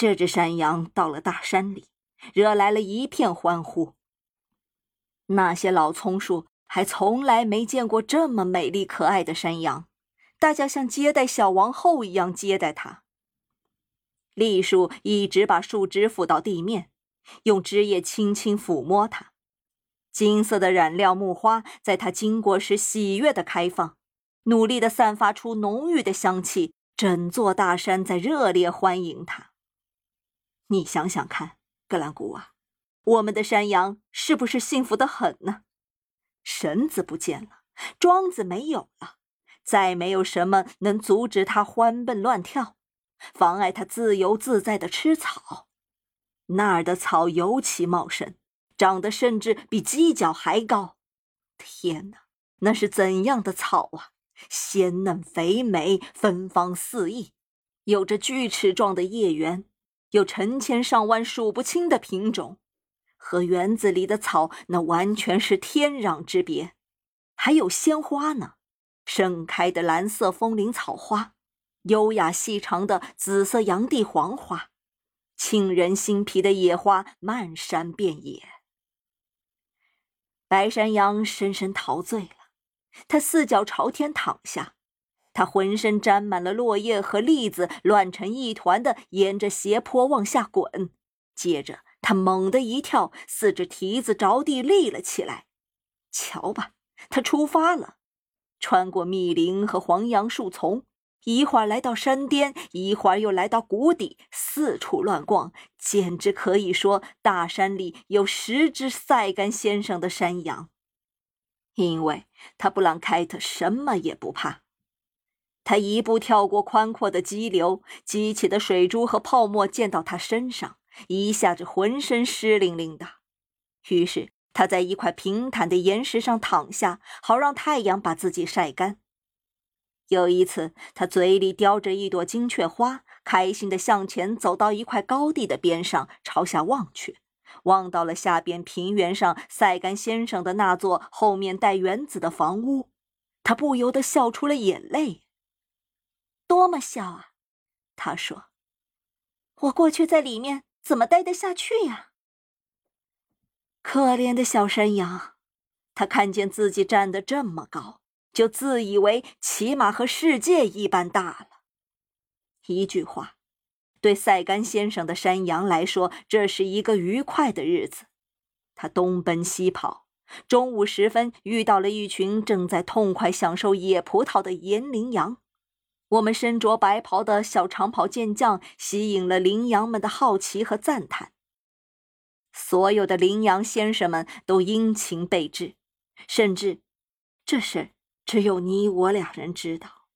这只山羊到了大山里，惹来了一片欢呼。那些老松树还从来没见过这么美丽可爱的山羊，大家像接待小王后一样接待它。栗树一直把树枝扶到地面，用枝叶轻轻抚摸它。金色的染料木花在它经过时喜悦地开放，努力地散发出浓郁的香气。整座大山在热烈欢迎它。你想想看，格兰古瓦，我们的山羊是不是幸福的很呢？绳子不见了，桩子没有了，再没有什么能阻止它欢蹦乱跳。妨碍它自由自在的吃草，那儿的草尤其茂盛，长得甚至比犄角还高。天哪，那是怎样的草啊！鲜嫩肥美，芬芳四溢，有着锯齿状的叶缘，有成千上万数不清的品种，和园子里的草那完全是天壤之别。还有鲜花呢，盛开的蓝色风铃草花。优雅细长的紫色洋地黄花，沁人心脾的野花漫山遍野。白山羊深深陶醉了，它四脚朝天躺下，他浑身沾满了落叶和栗子，乱成一团的沿着斜坡往下滚。接着，他猛地一跳，四只蹄子着地立了起来。瞧吧，他出发了，穿过密林和黄杨树丛。一会儿来到山巅，一会儿又来到谷底，四处乱逛，简直可以说大山里有十只塞干先生的山羊。因为他布朗凯特什么也不怕，他一步跳过宽阔的激流，激起的水珠和泡沫溅到他身上，一下子浑身湿淋淋的。于是他在一块平坦的岩石上躺下，好让太阳把自己晒干。有一次，他嘴里叼着一朵金雀花，开心地向前走到一块高地的边上，朝下望去，望到了下边平原上晒干先生的那座后面带园子的房屋，他不由得笑出了眼泪。多么笑啊！他说：“我过去在里面怎么待得下去呀？”可怜的小山羊，他看见自己站得这么高。就自以为起码和世界一般大了。一句话，对塞干先生的山羊来说，这是一个愉快的日子。他东奔西跑，中午时分遇到了一群正在痛快享受野葡萄的岩羚羊。我们身着白袍的小长袍健将吸引了羚羊们的好奇和赞叹。所有的羚羊先生们都殷勤备至，甚至这事。只有你我两人知道，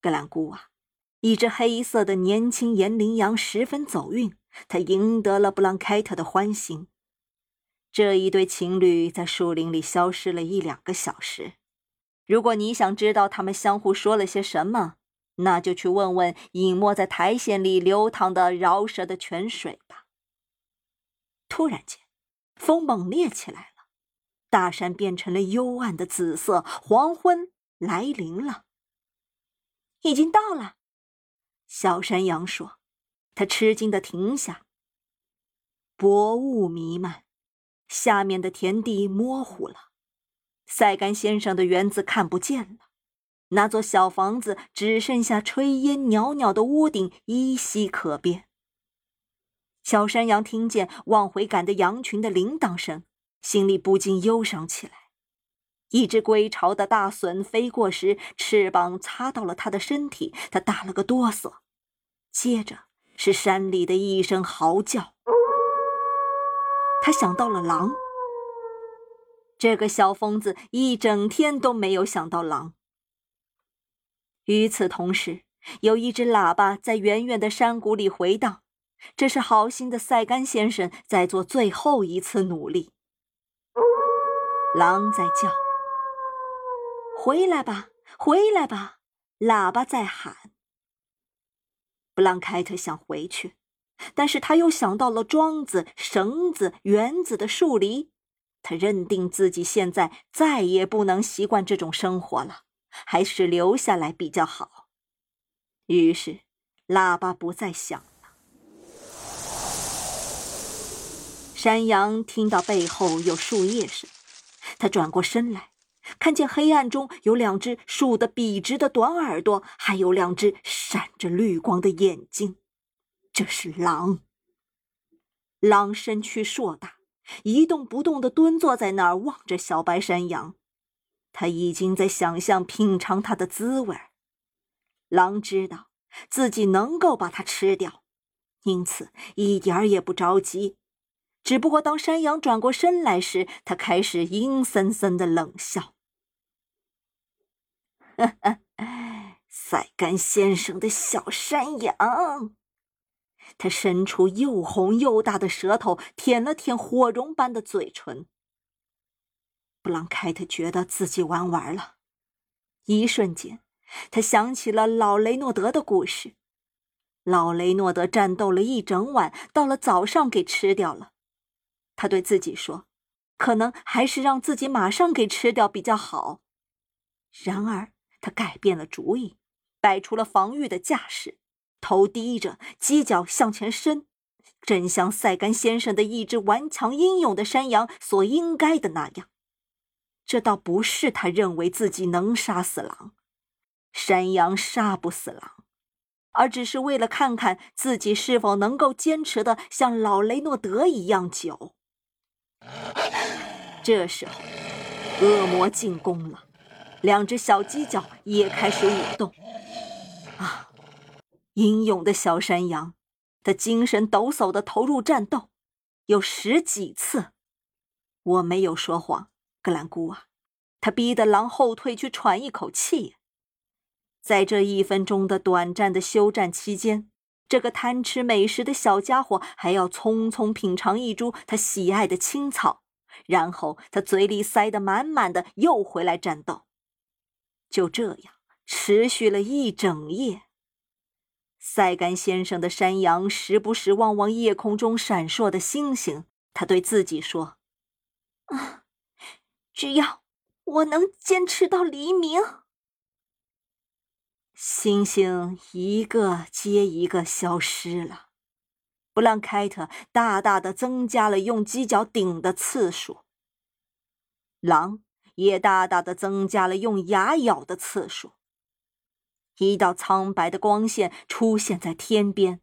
格兰姑啊，一只黑色的年轻岩羚羊十分走运，它赢得了布朗凯特的欢心。这一对情侣在树林里消失了一两个小时。如果你想知道他们相互说了些什么，那就去问问隐没在苔藓里流淌的饶舌的泉水吧。突然间，风猛烈起来了，大山变成了幽暗的紫色，黄昏。来临了，已经到了。小山羊说：“他吃惊的停下。薄雾弥漫，下面的田地模糊了，塞干先生的园子看不见了，那座小房子只剩下炊烟袅袅的屋顶依稀可辨。”小山羊听见往回赶的羊群的铃铛声，心里不禁忧伤起来。一只归巢的大隼飞过时，翅膀擦到了他的身体，他打了个哆嗦。接着是山里的一声嚎叫，他想到了狼。这个小疯子一整天都没有想到狼。与此同时，有一只喇叭在远远的山谷里回荡，这是好心的塞甘先生在做最后一次努力。狼在叫。回来吧，回来吧！喇叭在喊。布朗凯特想回去，但是他又想到了桩子、绳子、园子的树篱，他认定自己现在再也不能习惯这种生活了，还是留下来比较好。于是，喇叭不再响了。山羊听到背后有树叶声，他转过身来，看见黑暗中有两只竖得笔直的短耳朵，还有两只闪着绿光的眼睛。这是狼。狼身躯硕大，一动不动地蹲坐在那儿，望着小白山羊。他已经在想象品尝它的滋味。狼知道自己能够把它吃掉，因此一点儿也不着急。只不过当山羊转过身来时，他开始阴森森的冷笑：“哈哈，塞干先生的小山羊。”他伸出又红又大的舌头，舔了舔火绒般的嘴唇。布朗凯特觉得自己玩完了，一瞬间，他想起了老雷诺德的故事。老雷诺德战斗了一整晚，到了早上给吃掉了。他对自己说：“可能还是让自己马上给吃掉比较好。”然而，他改变了主意，摆出了防御的架势，头低着，犄角向前伸，正像塞甘先生的一只顽强英勇的山羊所应该的那样。这倒不是他认为自己能杀死狼，山羊杀不死狼，而只是为了看看自己是否能够坚持的像老雷诺德一样久。这时候，恶魔进攻了，两只小犄角也开始舞动。啊，英勇的小山羊，他精神抖擞的投入战斗，有十几次。我没有说谎。格兰姑啊，他逼得狼后退去喘一口气。在这一分钟的短暂的休战期间，这个贪吃美食的小家伙还要匆匆品尝一株他喜爱的青草，然后他嘴里塞得满满的，又回来战斗。就这样持续了一整夜。塞甘先生的山羊时不时望望夜空中闪烁的星星，他对自己说：“啊。”只要我能坚持到黎明，星星一个接一个消失了。布朗凯特大大的增加了用犄角顶的次数，狼也大大的增加了用牙咬的次数。一道苍白的光线出现在天边，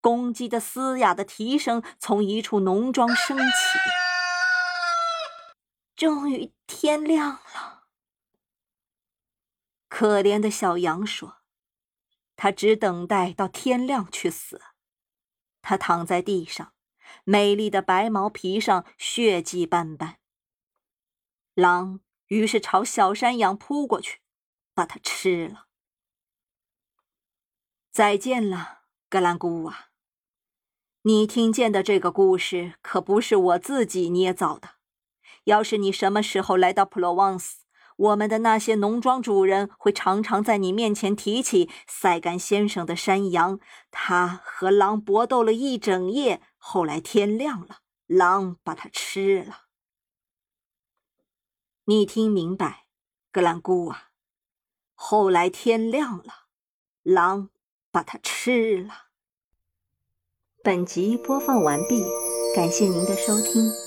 公鸡的嘶哑的啼声从一处农庄升起。终于天亮了。可怜的小羊说：“他只等待到天亮去死。”他躺在地上，美丽的白毛皮上血迹斑斑。狼于是朝小山羊扑过去，把它吃了。再见了，格兰姑啊！你听见的这个故事可不是我自己捏造的。要是你什么时候来到普罗旺斯，我们的那些农庄主人会常常在你面前提起塞甘先生的山羊。他和狼搏斗了一整夜，后来天亮了，狼把他吃了。你听明白，格兰姑啊？后来天亮了，狼把他吃了。本集播放完毕，感谢您的收听。